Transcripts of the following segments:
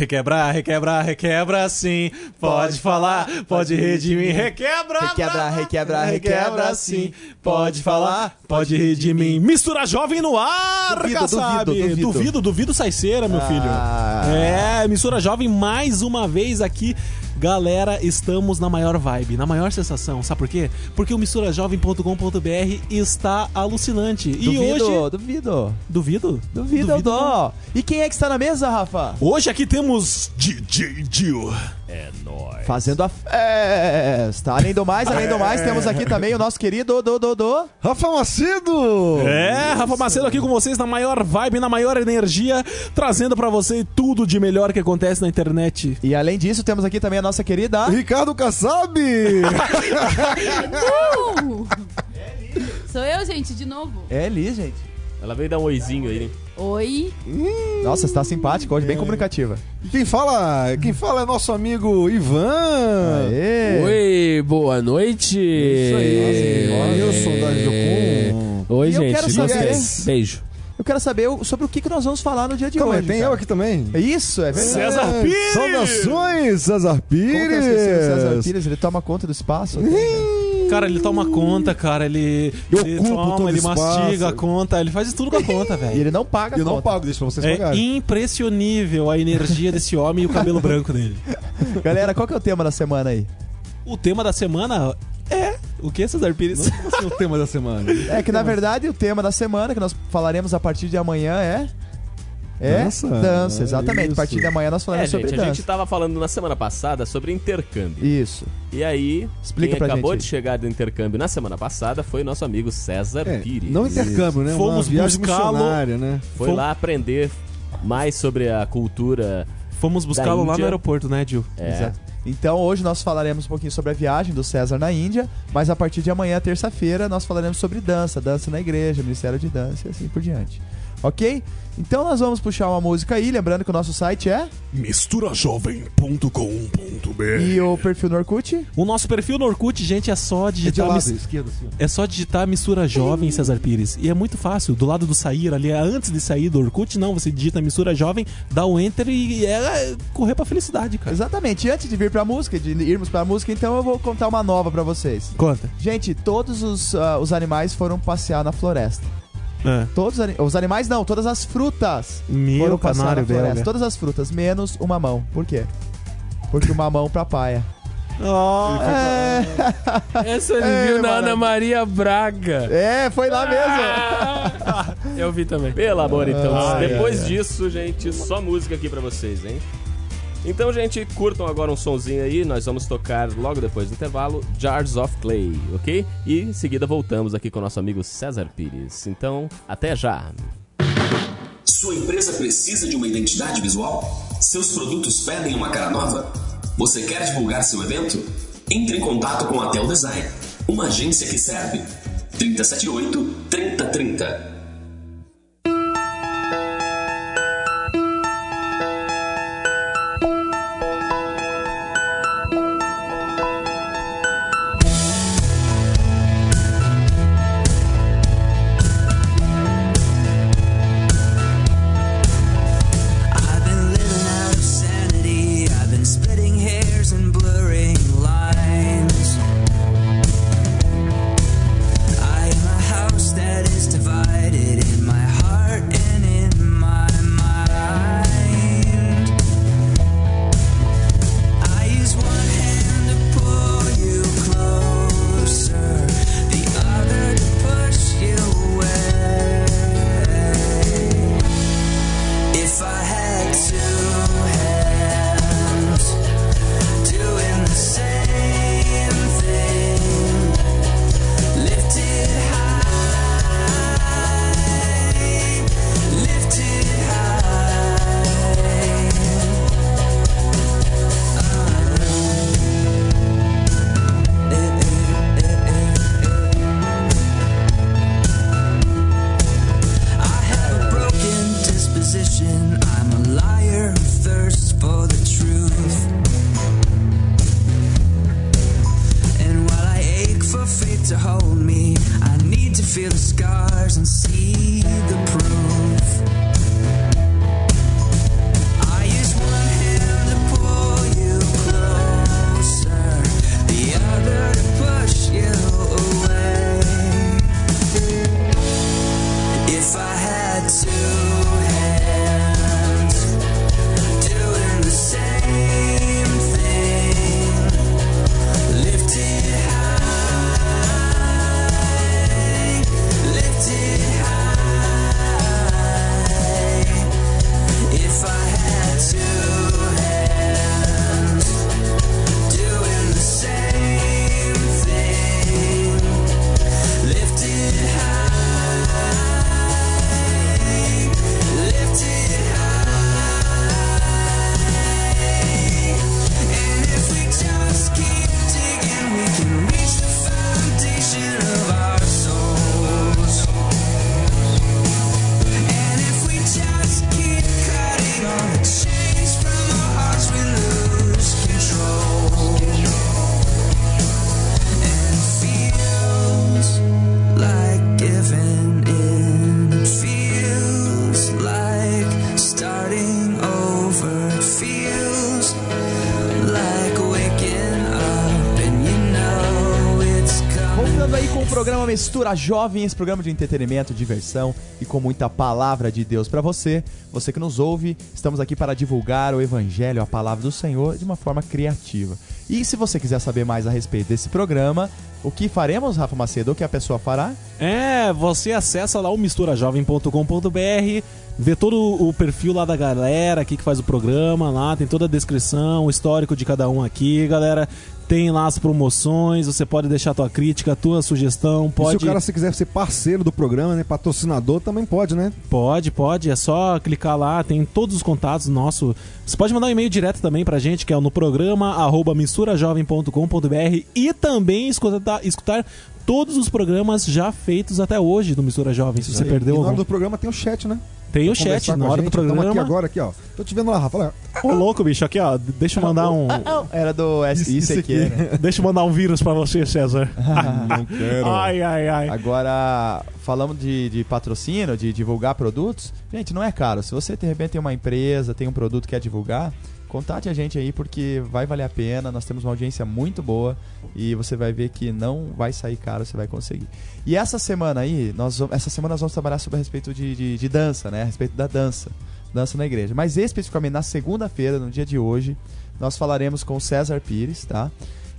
Requebrar, requebrar, requebra sim. Pode falar, pode rir de mim. Requebra, Requebra, requebra, requebra sim. Pode falar, pode rir de mim. Mistura jovem no ar, Duvido, Kassab. duvido, duvido. duvido, duvido sai cera, meu filho. Ah. É, mistura jovem mais uma vez aqui. Galera, estamos na maior vibe, na maior sensação. Sabe por quê? Porque o misturajovem.com.br está alucinante. E Duvido, hoje. duvido. Duvido? Duvido, eu dou. E quem é que está na mesa, Rafa? Hoje aqui temos DJ Dio. Fazendo a festa. Além do mais, além do mais, temos aqui também o nosso querido do, do, do. Rafa Macedo! É, Rafa Macedo aqui com vocês na maior vibe, na maior energia, trazendo pra você tudo de melhor que acontece na internet. E além disso, temos aqui também a nossa querida. Ricardo Kassab! Uh! Sou eu, gente, de novo. É Eli, gente. Ela veio dar um oizinho aí, né? Oi. Nossa, você tá simpática hoje, bem comunicativa. E quem fala, quem fala é nosso amigo Ivan! Aê. Oi, boa noite. Isso aí, Wilson da Jocum. Oi, E eu gente. quero saber-. Beijo. Eu quero saber sobre o que, que nós vamos falar no dia de Calma aí, hoje. tem cara. eu aqui também. É Isso, é verdade. César É, Pires! Saudações, César Como que eu Pires! esqueci César Pires? Ele toma conta do espaço? Cara, ele toma conta, cara, ele, Eu ele ocupo toma, todo ele espaço. mastiga a conta, ele faz tudo com a conta, E velho. ele não paga Eu a não conta. pago, deixa pra vocês É pagarem. impressionível a energia desse homem e o cabelo branco dele. Galera, qual que é o tema da semana aí? O tema da semana é. O que, César Pires? Esse é o tema da semana. É que na verdade o tema da semana que nós falaremos a partir de amanhã é. É Dança. dança, É exatamente. isso. A partir de amanhã nós É, falaremos sobre gente, a dança. gente tava falando na semana passada sobre intercâmbio. Isso. E aí, Explica quem pra acabou gente de chegar do intercâmbio na semana passada foi nosso amigo César É, Pires. não intercâmbio, né? Fomos buscá-lo. né? Foi Fom- lá aprender mais sobre a cultura. Fomos buscá-lo lá no aeroporto, né, Gil? É, Exato. Então hoje nós falaremos um pouquinho sobre a viagem do César na Índia, mas a partir de amanhã, terça-feira, nós falaremos sobre dança, dança na igreja, Ministério de Dança e assim por diante. Ok? Então nós vamos puxar uma música aí, lembrando que o nosso site é misturajovem.com.br e o perfil no Orkut. O nosso perfil no Orkut, gente, é só É digitar. lado, mis- esquerda, assim. É só digitar mistura jovem César Pires. E é muito fácil. Do lado do sair ali, antes de sair do Orkut, não. Você digita mistura jovem, dá o enter e é correr pra felicidade, cara. Exatamente. E antes de vir pra música, de irmos pra música, então eu vou contar uma nova pra vocês. Conta. Gente, todos os, ah, os animais foram passear na floresta. É. Todos os, ani- os animais não, todas as frutas Meu foram canário na floresta. Todas as frutas, menos o mamão. Por quê? Porque o mamão pra paia. É, Essa ele É, viu na maravilha. Ana Maria Braga. é, foi lá mesmo. Ah, Eu vi também. Pelo amor, então. Ai, Depois disso, gente, só música aqui pra vocês, hein? Então, gente, curtam agora um sonzinho aí. Nós vamos tocar logo depois do intervalo Jars of Clay, ok? E em seguida voltamos aqui com o nosso amigo César Pires. Então, até já! Sua empresa precisa de uma identidade visual? Seus produtos pedem uma cara nova? Você quer divulgar seu evento? Entre em contato com a Tel Design, uma agência que serve. 378 3030 programa Mistura Jovem, esse programa de entretenimento, diversão e com muita palavra de Deus pra você. Você que nos ouve, estamos aqui para divulgar o evangelho, a palavra do Senhor de uma forma criativa. E se você quiser saber mais a respeito desse programa, o que faremos, Rafa Macedo? O que a pessoa fará? É, você acessa lá o misturajovem.com.br, vê todo o perfil lá da galera aqui que faz o programa, lá tem toda a descrição, o histórico de cada um aqui, galera. Tem lá as promoções, você pode deixar tua crítica, tua sugestão, E pode se o cara se quiser ser parceiro do programa, né? Patrocinador, também pode, né? Pode, pode. É só clicar lá, tem todos os contatos nossos. Você pode mandar um e-mail direto também pra gente, que é no programa arroba misturajovem.com.br e também escutar, escutar todos os programas já feitos até hoje do Mistura Jovem. Se você E- perdeu e na hora algum. do programa tem o chat, né? Tem o chat na hora do programa. aqui agora, aqui, ó. Tô te vendo lá, Rafa. Olha. Ô, louco, bicho, aqui, ó. Deixa eu mandar um. Era do S isso, aqui, né? Deixa eu mandar um vírus pra você, César. Não quero. Ai, ai, ai. Agora, falamos de, de patrocínio, de divulgar produtos. Gente, não é caro. Se você de repente tem uma empresa, tem um produto que quer divulgar, contate a gente aí porque vai valer a pena. Nós temos uma audiência muito boa e você vai ver que não vai sair caro, você vai conseguir. E essa semana aí, nós, vamos- essa semana nós vamos trabalhar sobre a respeito de, de, de dança, né? A respeito da dança. Dança na igreja. Mas especificamente na segunda-feira, no dia de hoje, nós falaremos com o César Pires, tá?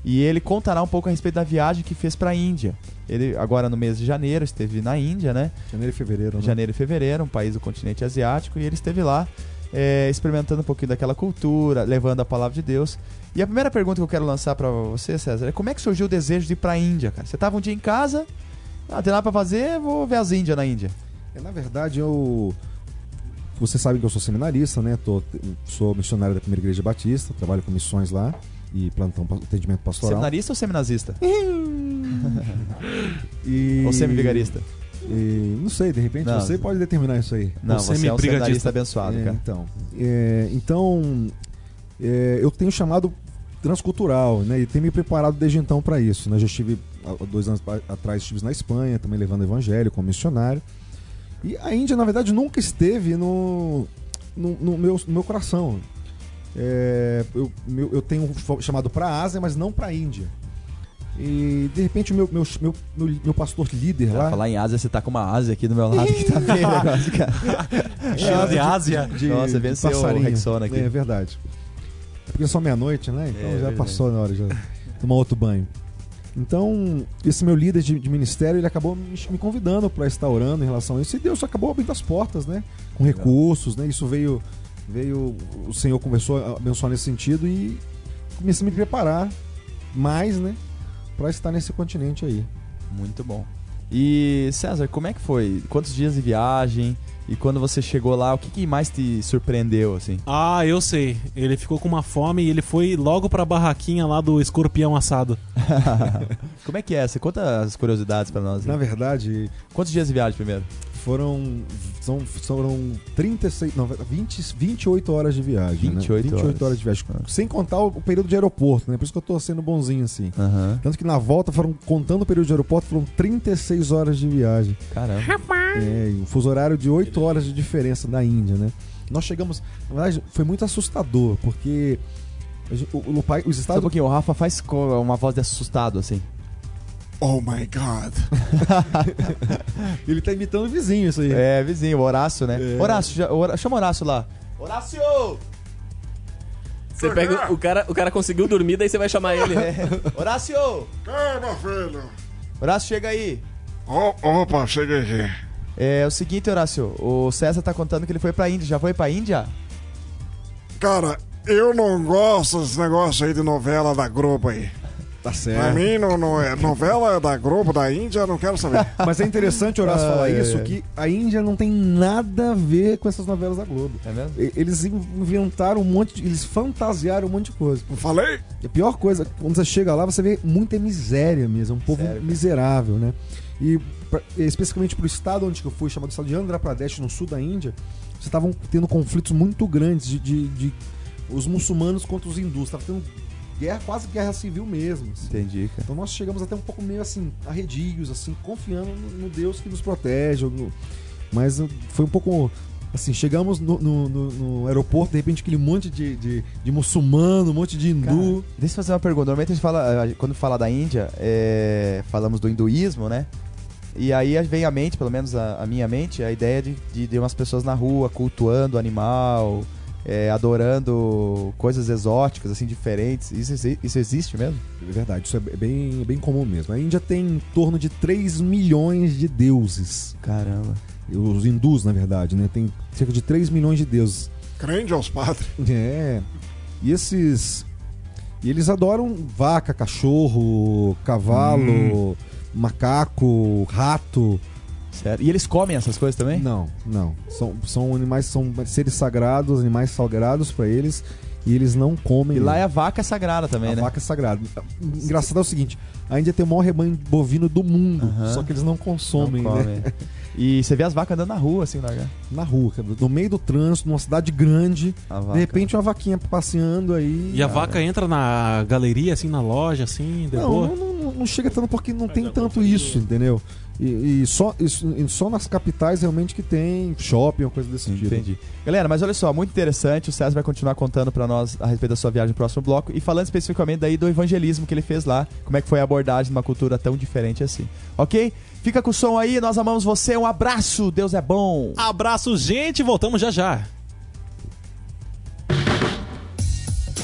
E ele contará um pouco a respeito da viagem que fez para a Índia. Ele, agora no mês de janeiro, esteve na Índia, né? Janeiro e fevereiro, né? Janeiro e fevereiro, um país do continente asiático, e ele esteve lá é, experimentando um pouquinho daquela cultura, levando a palavra de Deus. E a primeira pergunta que eu quero lançar para você, César, é como é que surgiu o desejo de ir para a Índia, cara? Você tava um dia em casa, ah, tem nada para fazer, vou ver as Índias na Índia. É, na verdade, eu. Você sabe que eu sou seminarista, né? Tô, sou missionário da Primeira Igreja Batista, trabalho com missões lá e plantão atendimento pastoral. Seminarista ou seminazista? E... Ou semivigarista? E, não sei, de repente Não. você pode determinar isso aí. Não, Você você me é um brigadista. abençoado, É, cara. então, é, então é, eu tenho chamado transcultural, né? E tenho me preparado desde então para isso. Né? Já estive dois anos atrás estive na Espanha, também levando evangelho como missionário. E a Índia, na verdade, nunca esteve no, no, no meu, no meu coração. É, eu, meu- eu tenho chamado para a Ásia, mas não para a Índia. E de repente o meu, meu, meu, meu, pastor líder lá. falar em Ásia, você tá com uma Ásia aqui do meu lado que tá bem negócio, cara. Cheiro de Ásia. de, Nossa, venceu o passarinho. Rexona aqui. É verdade. É porque é só meia-noite, né? Então É, já passou na hora de tomar outro banho. Então, esse meu líder de, de ministério, ele acabou me, me convidando para estar orando em relação a isso. E Deus acabou abrindo as portas, né? Com recursos, né? Isso veio, veio, o Senhor conversou, a abençoar nesse sentido e comecei a me preparar mais, né? Para estar nesse continente aí. Muito bom. E César, como é que foi? Quantos dias de viagem? E quando você chegou lá, o que, que mais te surpreendeu, assim? Ah, eu sei. Ele ficou com uma fome e ele foi logo pra barraquinha lá do escorpião assado. como é que é? Você conta as curiosidades pra nós. Na né? verdade, Quantos dias de viagem primeiro? Foram são, foram 36, não, 20, 28 horas de viagem. 28 né? 28 horas. horas de viagem. Sem contar o, o período de aeroporto, né? Por isso que eu tô sendo bonzinho assim. Tanto que na volta foram, contando o período de aeroporto, foram 36 horas de viagem. Caramba. É, e um fuso horário de 8 horas de diferença da Índia, né? Nós chegamos. Na verdade, foi muito assustador, porque o, o, pai- os Só um Estados pouquinho, o Rafa faz uma voz de assustado, assim. Oh my God! Ele tá imitando o vizinho, isso aí. É, vizinho, o Horácio, né? É. Horácio, já- Hora- chama o Horácio lá. Horácio! Você pega o cara, o cara conseguiu dormir, daí você vai chamar ele. Horácio! Calma, filho. Horácio, chega aí. Ó, opa, cheguei aqui. É o seguinte, Horácio, o César tá contando que ele foi pra Índia. Já foi pra Índia? Cara, eu não gosto desse negócio aí de novela da Globo aí. Tá Pra certo. mim, não, não é novela da Globo, da Índia, eu não quero saber. Mas é interessante, Horácio, Ah, falar é. isso, que a Índia não tem nada a ver com essas novelas da Globo. É mesmo? Eles inventaram um monte de. Eles fantasiaram um monte de coisa. Não falei? E a pior coisa, quando você chega lá, você vê muita miséria mesmo, um povo Sério, miserável, né? E pra- especificamente pro estado onde que eu fui, chamado estado de Andhra Pradesh, no sul da Índia, você estavam tendo conflitos muito grandes de, de- de os muçulmanos contra os hindus. Tava tendo guerra, quase guerra civil mesmo. assim. Entendi, cara. Então nós chegamos até um pouco meio assim, arredios, assim, confiando no, no Deus que nos protege. no- Mas foi um pouco Assim, chegamos no, no- no- aeroporto, de repente aquele monte de, de, de muçulmano, um monte de hindu. Deixa eu fazer uma pergunta. Normalmente a gente fala, quando fala da Índia, é, falamos do hinduísmo, né? E aí vem à mente, pelo menos a, a minha mente, a ideia de, de, de umas pessoas na rua cultuando o animal, é, adorando coisas exóticas, assim, diferentes. Isso, isso existe mesmo? É verdade, isso é bem, bem comum mesmo. A Índia tem em torno de 3 milhões de deuses. Caramba. Os hindus, na verdade, né? Tem cerca de 3 milhões de deuses. Crente aos padres. É. E esses. E eles adoram vaca, cachorro, cavalo, macaco, rato. Sério? E eles comem essas coisas também? Não, não. São, são animais, são seres sagrados, animais sagrados pra eles. E eles não comem. E lá é a vaca sagrada também, a né? vaca é sagrada. Engraçado é o seguinte: a Índia tem o maior rebanho bovino do mundo, Aham. só que eles não consomem, Não né? E você vê as vacas andando na rua, assim, largar. Na rua, cara, no meio do trânsito, numa cidade grande. A. De repente, uma vaquinha passeando aí. E a vaca entra na galeria, assim, na loja, assim, de Não, não, não, não chega tanto porque não tem tanto isso, entendeu? E, e só, isso, e só nas capitais realmente que tem shopping ou coisa desse tipo. Entendi. Galera, mas olha só, muito interessante. O César vai continuar contando pra nós a respeito da sua viagem no próximo bloco e falando especificamente daí do evangelismo que ele fez lá, como é que foi a abordagem de uma cultura tão diferente assim. Ok? Fica com o som aí, nós amamos você. Um abraço, Deus é bom. Abraço, gente, voltamos já já.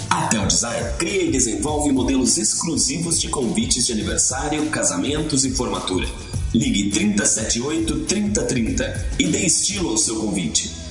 A Tel Desire cria e desenvolve modelos exclusivos de convites de aniversário, casamentos e formatura. Ligue 378 3030 e dê estilo ao seu convite.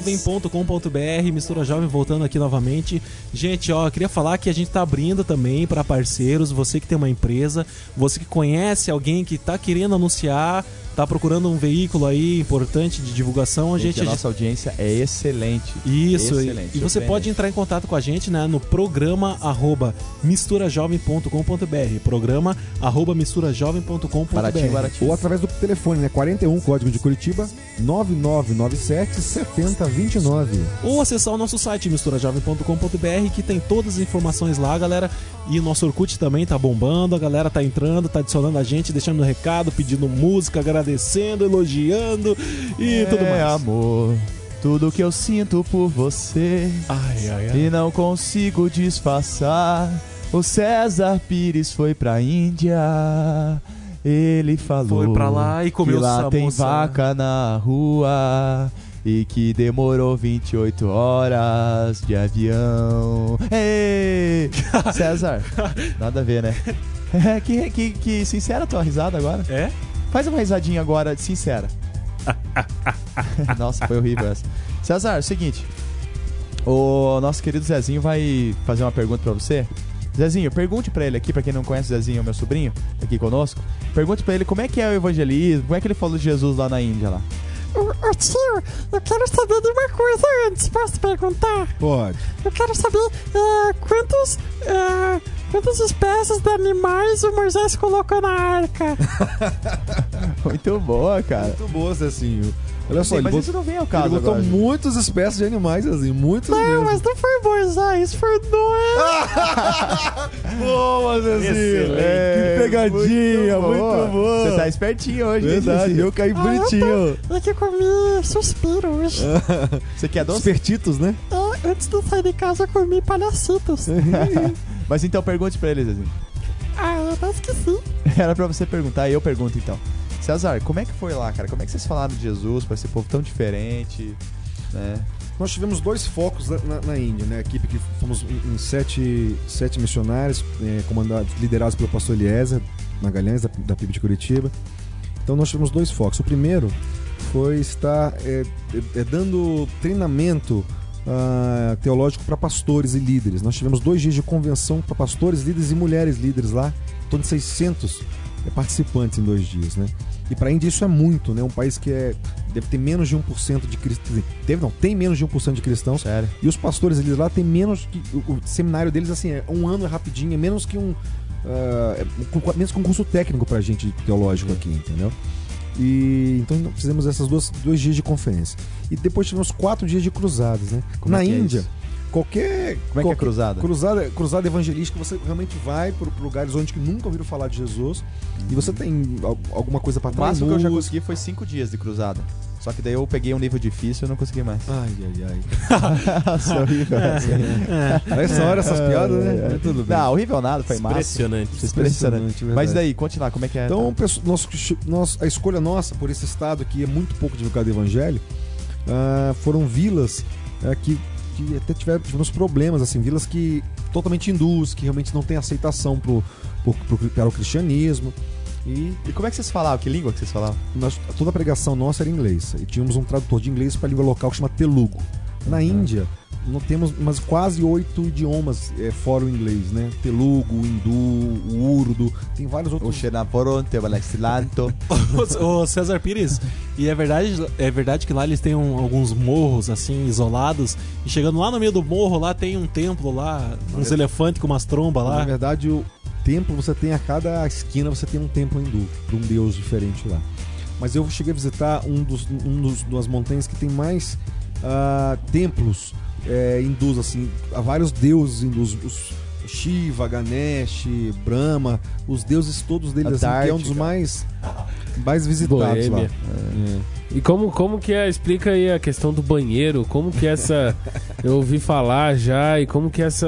misturajovem.com.br, Mistura Jovem voltando aqui novamente. Gente, ó, queria falar que a gente tá abrindo também para parceiros, você que tem uma empresa, você que conhece alguém que tá querendo anunciar, tá procurando um veículo aí importante de divulgação, a gente, a nossa audiência é excelente. Isso, e- Excelente, e você surpreendente. pode entrar em contato com a gente né, no programa arroba misturajovem.com.br programa arroba misturajovem.com.br. Ou através do telefone, né? 41, código de Curitiba, 9997 7029. ou acessar o nosso site misturajovem.com.br que tem todas as informações lá, galera. E o nosso Orkut também tá bombando, a galera tá entrando, tá adicionando a gente, deixando recado, pedindo música, agradecendo, elogiando e tudo É, mais. amor, tudo que eu sinto por você Ai, ai, ai. e não consigo disfarçar. O César Pires foi pra Índia. Ele falou Foi pra lá e comeu que lá tem vaca na rua e que demorou 28 horas de avião. Ei! César, nada a ver, né? que, que, que sincera a tua risada agora. É? Faz uma risadinha agora, sincera. Nossa, foi horrível essa. César, é o seguinte. O nosso querido Zezinho vai fazer uma pergunta pra você. Zezinho, pergunte pra ele aqui, pra quem não conhece o Zezinho, meu sobrinho, tá aqui conosco. Pergunte pra ele como é que é o evangelismo, como é que ele falou de Jesus lá na Índia lá. Ô, tio, eu quero saber de uma coisa antes. Posso perguntar? Pode. Eu quero saber é, quantos, é, quantas espécies de animais o Moisés colocou na arca. Muito boa, cara. Muito boa, Zezinho. Olha só, Sim, ele mas botou, isso não vem ao ele caso botou agora. muitas espécies de animais, Zezinho. Muitos Não, mesmo. mas não foi Moisés, foi Noé. Boa, Zezinho. É, que pegadinha, muito, boa. boa. Você tá espertinho hoje, hein, Verdade, Zezinho? eu caí Ah, bonitinho. É que eu comi suspiro hoje. Você quer doce? Espertitos, né? É, antes de sair de casa eu comi palhacitos. Mas então pergunte pra ele, Zezinho. ah, eu até esqueci. Era pra você perguntar, e eu pergunto então. César, como é que foi lá, cara? Como é que vocês falaram de Jesus pra esse povo tão diferente? Né? Nós tivemos dois focos na, na- na Índia, né? A equipe que fomos em, em sete, sete missionários, eh, comandados, liderados pelo pastor Eliezer Magalhães, da, da PIB de Curitiba. Então nós tivemos dois focos. O primeiro foi estar eh, eh, dando treinamento ah, teológico para pastores e líderes. Nós tivemos dois dias de convenção para pastores, líderes e mulheres líderes lá, em torno de 600 eh, participantes em dois dias, né? E para a Índia isso é muito, né? Um país que é, deve ter menos de 1% de cristãos. Teve, não, tem menos de 1% de cristãos. Sério. E os pastores eles lá tem menos que. O, o seminário deles, assim, é um ano é rapidinho, é menos que um. é com- menos que um curso técnico pra gente teológico aqui, entendeu? E então fizemos essas duas dois dias de conferência. E depois tivemos quatro dias de cruzadas, né? Como Na é que é Índia, isso? Qualquer. Como é que é qualquer- cruzada? Cruzada, cruzada evangelística, você realmente vai para lugares onde que nunca ouviram falar de Jesus e você tem al- alguma coisa para O trás. máximo que eu já consegui foi cinco dias de cruzada. Só que daí eu peguei um nível difícil e eu não consegui mais. Ai, ai, ai. Nossa, horrível. A essa hora essas piadas, né? Mas tudo bem. Não, horrível nada, foi massa. Impressionante. Impressionante. Mas daí, conte lá, como é que é? Então, nós, nós- a escolha nossa por esse estado que é muito pouco divulgado o evangelho ah, foram vilas ah, que, que até tiveram, tivemos problemas, assim, vilas que totalmente hindus, que realmente não têm aceitação pro, pro, pro- para o cristianismo. E E como é que vocês falavam? Que língua que vocês falavam? nós- toda a pregação nossa era em inglês. E tínhamos um tradutor de inglês para a língua local que chama Telugu. Na Índia, nós temos umas quase oito idiomas eh, fora o inglês, né? Telugu, hindu, o urdu, tem vários O outros. Xenaporonte, o Alexilanto. Ô, César Pires, e é verdade, é verdade que lá eles têm um- alguns morros assim isolados e chegando lá no meio do morro lá tem um templo lá, uns elefantes com umas trombas Na lá. verdade, o templo você tem a cada esquina você tem um templo hindu, para um deus diferente lá. Mas eu cheguei a visitar um dos um dos, das montanhas que tem mais ah, templos é, hindus assim, há vários deuses hindus, os Shiva, Ganesh, Brahma, os deuses todos deles assim, que é um dos mais mais visitados lá. Boêmia. E como, como que é? Explica aí a questão do banheiro. Como que é essa. Eu ouvi falar já, e como que é essa,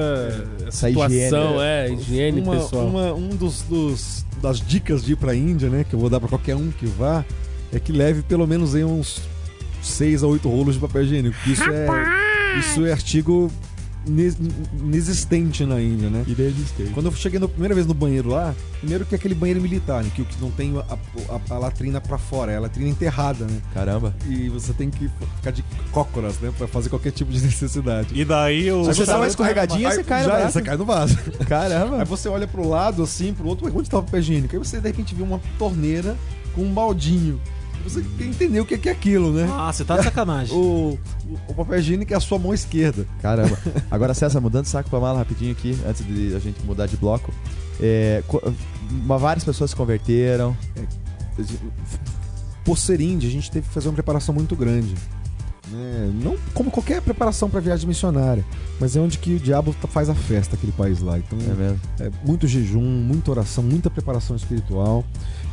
essa Essa higiene. situação é, higiene uma, pessoal. uma- um dos, dos- das dicas de ir pra Índia, né, que eu vou dar pra qualquer um que vá, é que leve pelo menos aí uns 6 a 8 rolos de papel higiênico. Isso é, isso é artigo inexistente na Índia, né? Inexistente. Quando eu cheguei na primeira vez no banheiro lá, primeiro que é aquele banheiro militar, né, que, que não tem a, a- a latrina pra fora, é a latrina enterrada, né? Caramba. E você tem que ficar de cócoras, né, pra fazer qualquer tipo de necessidade. E daí o Se você dá uma escorregadinha, Aí você cai no já, braço. Você cai no vaso. Aí Caramba. você olha pro lado, assim, pro outro, onde tá o papel higiênico? Aí você de repente viu uma torneira com um baldinho. Você tem que entender o que é, que é aquilo, né? Ah, você tá de sacanagem. O, o, papel higiênico é a sua mão esquerda. Caramba. Agora, César, mudando de saco pra mala rapidinho aqui, antes de a gente mudar de bloco. É, várias pessoas se converteram. Por ser índia, a gente teve que fazer uma preparação muito grande. né? Não como qualquer preparação para viagem missionária, mas é onde que o diabo tá- faz a festa, aquele país lá. Então, É mesmo. É, muito jejum, muita oração, muita preparação espiritual.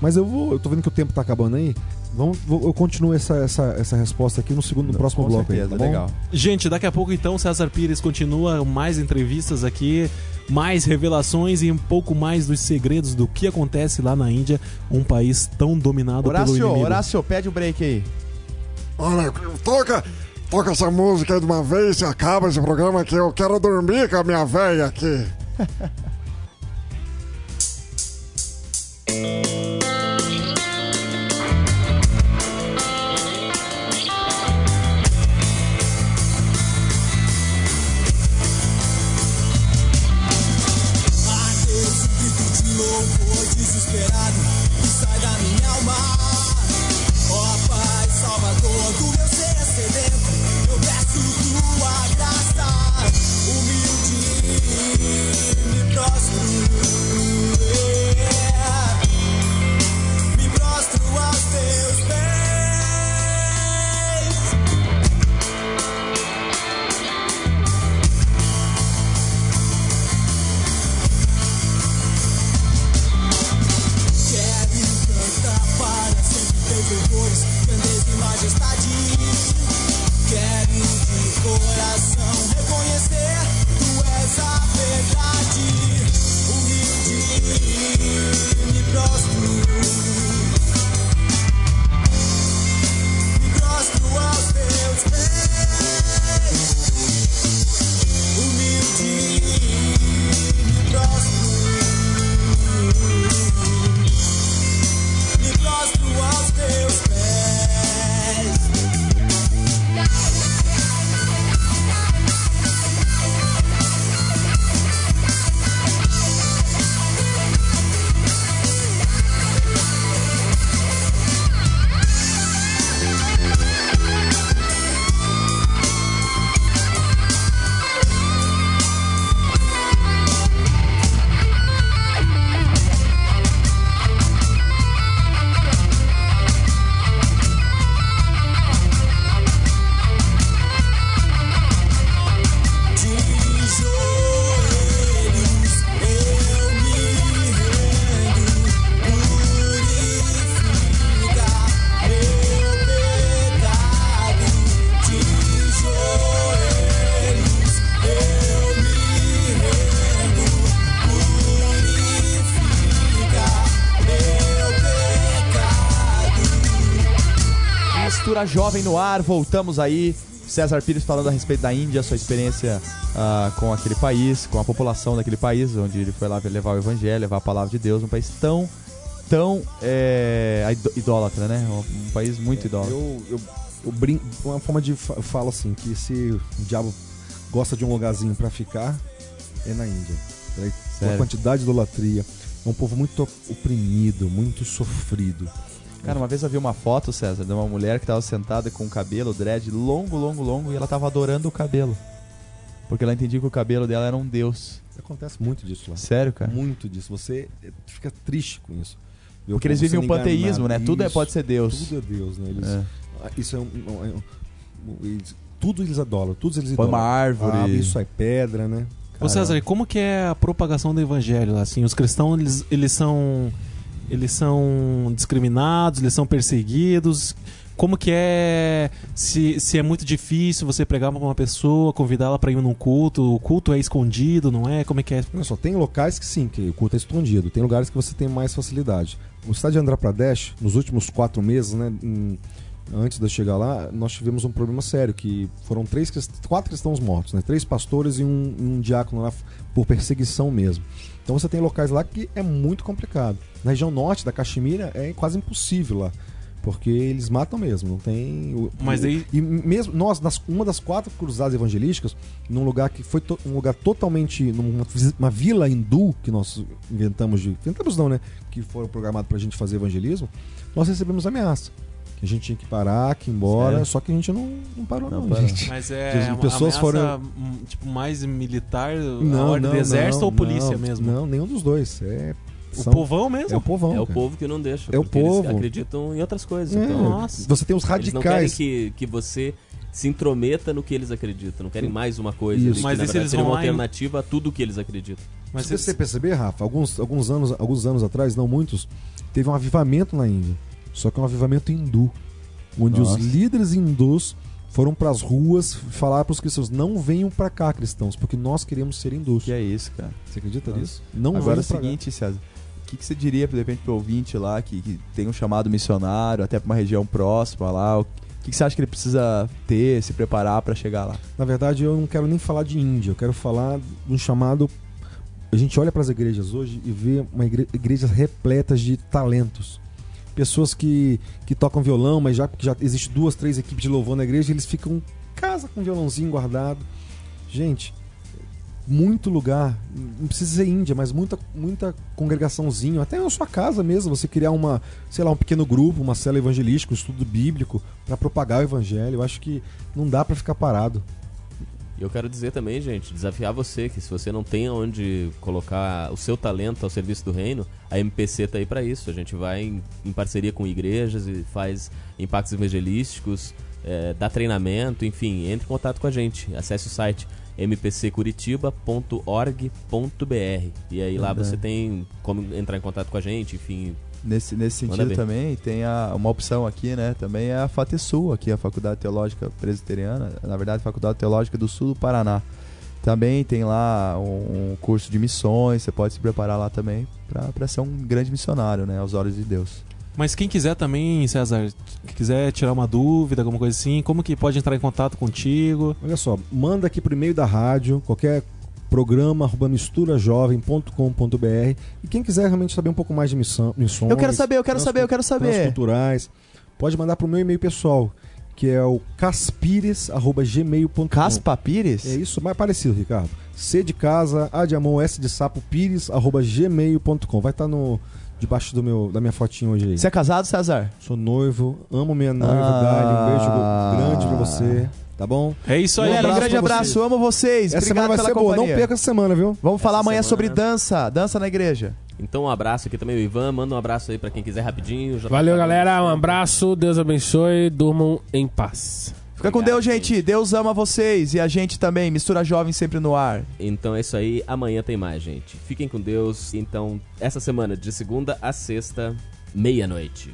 Mas eu vou, eu tô vendo que o tempo tá acabando aí. Vamos, vou- eu continuo essa, essa, essa resposta aqui no segundo, no próximo Com bloco aí, certeza, tá bom? legal. Gente, daqui a pouco então César Pires continua mais entrevistas aqui, mais revelações e um pouco mais dos segredos do que acontece lá na Índia, um país tão dominado pelo Horácio, inimigo. Horácio, pede o break aí. Olha, toca, toca essa música aí de uma vez e acaba esse programa que eu quero dormir com a minha velha aqui. Mistura Jovem no ar, voltamos aí. César Pires falando a respeito da Índia, sua experiência ah, com aquele país, com a população daquele país, onde ele foi lá levar o evangelho, levar a palavra de Deus, um país tão, tão é, idó- idólatra, né? Um, um país muito idólatra. Eu, eu, eu brinco, uma forma de falo assim, que se o diabo gosta de um lugarzinho pra ficar, é na Índia. Pela Sério? a quantidade de idolatria. É um povo muito oprimido, muito sofrido. Cara, uma vez eu vi uma foto, César, de uma mulher que tava sentada com o cabelo dread longo, longo, longo, e ela tava adorando o cabelo. Porque ela entendia que o cabelo dela era um deus. Acontece muito disso lá. Sério, cara? Muito disso. Você fica triste com isso. O Porque eles vivem um sendo panteísmo, enganado. né? Tudo é, Isso. pode ser Deus. Tudo é Deus, né? Eles, É. Isso é um. um- um- eles- tudo eles adoram, tudo eles Põe uma árvore. Ah, isso é pedra, né? Ô César, e como que é a propagação do evangelho? lá? Assim, os cristãos, eles, eles são eles são discriminados, eles são perseguidos. Como que é se, se é muito difícil você pregar pra uma pessoa, convidá-la para ir num culto, o culto é escondido, não é? Como é que é? Só, tem locais que sim, que o culto é escondido. Tem lugares que você tem mais facilidade. O estado de Andhra Pradesh, nos últimos quatro meses, né, antes de eu chegar lá, nós tivemos um problema sério, que foram três, quatro cristãos mortos, né? Três pastores e um, um diácono lá por perseguição mesmo. Então você tem locais lá que é muito complicado. Na região norte da Caxemira é quase impossível lá. Porque eles matam mesmo, não tem. o- Mas o- aí- E mesmo nós, nas, uma das quatro cruzadas evangelísticas, num lugar que foi to- um lugar totalmente. numa uma vila hindu que nós inventamos de. Inventamos não, né? Que foram programados pra gente fazer evangelismo, nós recebemos ameaça. Que a gente tinha que parar, que ir embora, Sério? só que a gente não, não parou, não, Não gente. Mas Que é uma pessoas foram- hum, tipo mais militar, Não, ordem não, do exército não, ou polícia não, mesmo? Não, nenhum dos dois. É, O são- povão mesmo? É o povão. É o cara. povo que não deixa. É o porque eles povo. acreditam em outras coisas. É, Então, Nossa. Você tem os eles não querem radicais. que, que você se intrometa no que eles acreditam. Não querem mais uma coisa. Isso. que, Mas verdade, eles seria vão uma lá alternativa a tudo que eles acreditam. Mas Se você perceber, Rafa, alguns, alguns, anos, alguns anos atrás, não muitos, teve um avivamento na Índia. Só que é um avivamento hindu, onde Nossa. os líderes hindus foram para as ruas falar para os cristãos: não venham para cá, cristãos, porque nós queremos ser hindus. Que é isso, cara. Você acredita Nossa. nisso? Não Agora é o seguinte, César. O que, que você diria, de repente, pro ouvinte lá, que, que tem um chamado missionário, até pra uma região próxima lá? O que, que você acha que ele precisa ter, se preparar pra chegar lá? Na verdade, eu não quero nem falar de Índia, eu quero falar de um chamado. A gente olha para as igrejas hoje e vê uma igre... igrejas repletas de talentos. Pessoas que, que tocam violão, mas já já existe duas, três equipes de louvor na igreja, eles ficam em casa com violãozinho guardado. Gente, muito lugar, não precisa ser Índia, mas muita, muita congregaçãozinho, até na sua casa mesmo, você criar uma, sei lá, um pequeno grupo, uma célula evangelística, um estudo bíblico para propagar o evangelho. Eu acho que não dá para ficar parado. E eu quero dizer também, gente, desafiar você que se você não tem onde colocar o seu talento ao serviço do reino, a MPC tá aí para isso. A gente vai em, em parceria com igrejas e faz impactos evangelísticos, eh, dá treinamento, enfim, entre em contato com a gente. Acesse o site mpccuritiba.org.br e aí lá você tem como entrar em contato com a gente, enfim. Nesse, nesse sentido também, tem a, uma opção aqui, né? Também é a FATESUL, aqui, a Faculdade Teológica Presbiteriana, na verdade, Faculdade Teológica do Sul do Paraná. Também tem lá um, um curso de missões, você pode se preparar lá também para ser um grande missionário, né? Aos olhos de Deus. Mas quem quiser também, César, que quiser tirar uma dúvida, alguma coisa assim, como que pode entrar em contato contigo? Olha só, manda aqui pro e-mail da rádio, qualquer programa, misturajovem.com.br e quem quiser realmente saber um pouco mais de missão, missões... Eu quero saber, eu quero saber, eu quero saber. Transculturais, pode mandar pro meu e-mail pessoal, que é o caspires.gmail.com Caspa Pires? É isso, mais parecido, Ricardo. C de casa, A de amor, S de sapo, pires, arroba gmail.com. Vai estar no debaixo do meu, da minha fotinha hoje aí. Você é casado, César? Sou noivo, amo minha noiva, Ah. Dali. Um beijo grande pra você, tá bom? É isso aí. Galera, um grande abraço, vocês. amo vocês. Essa Obrigado semana vai pela ser boa, companhia. não perca essa semana, viu? Vamos falar Essa amanhã semana- sobre dança, dança na igreja. Então um abraço aqui também o Ivan, manda um abraço aí para quem quiser rapidinho. Já Valeu, tá galera. Um abraço. Deus abençoe. Durmam em paz. Fica com Obrigado, Deus, gente. Deus ama vocês e a gente também. Mistura Jovem sempre no ar. Então é isso aí, amanhã tem mais, gente. Fiquem com Deus. Então, essa semana, de segunda a sexta, meia-noite.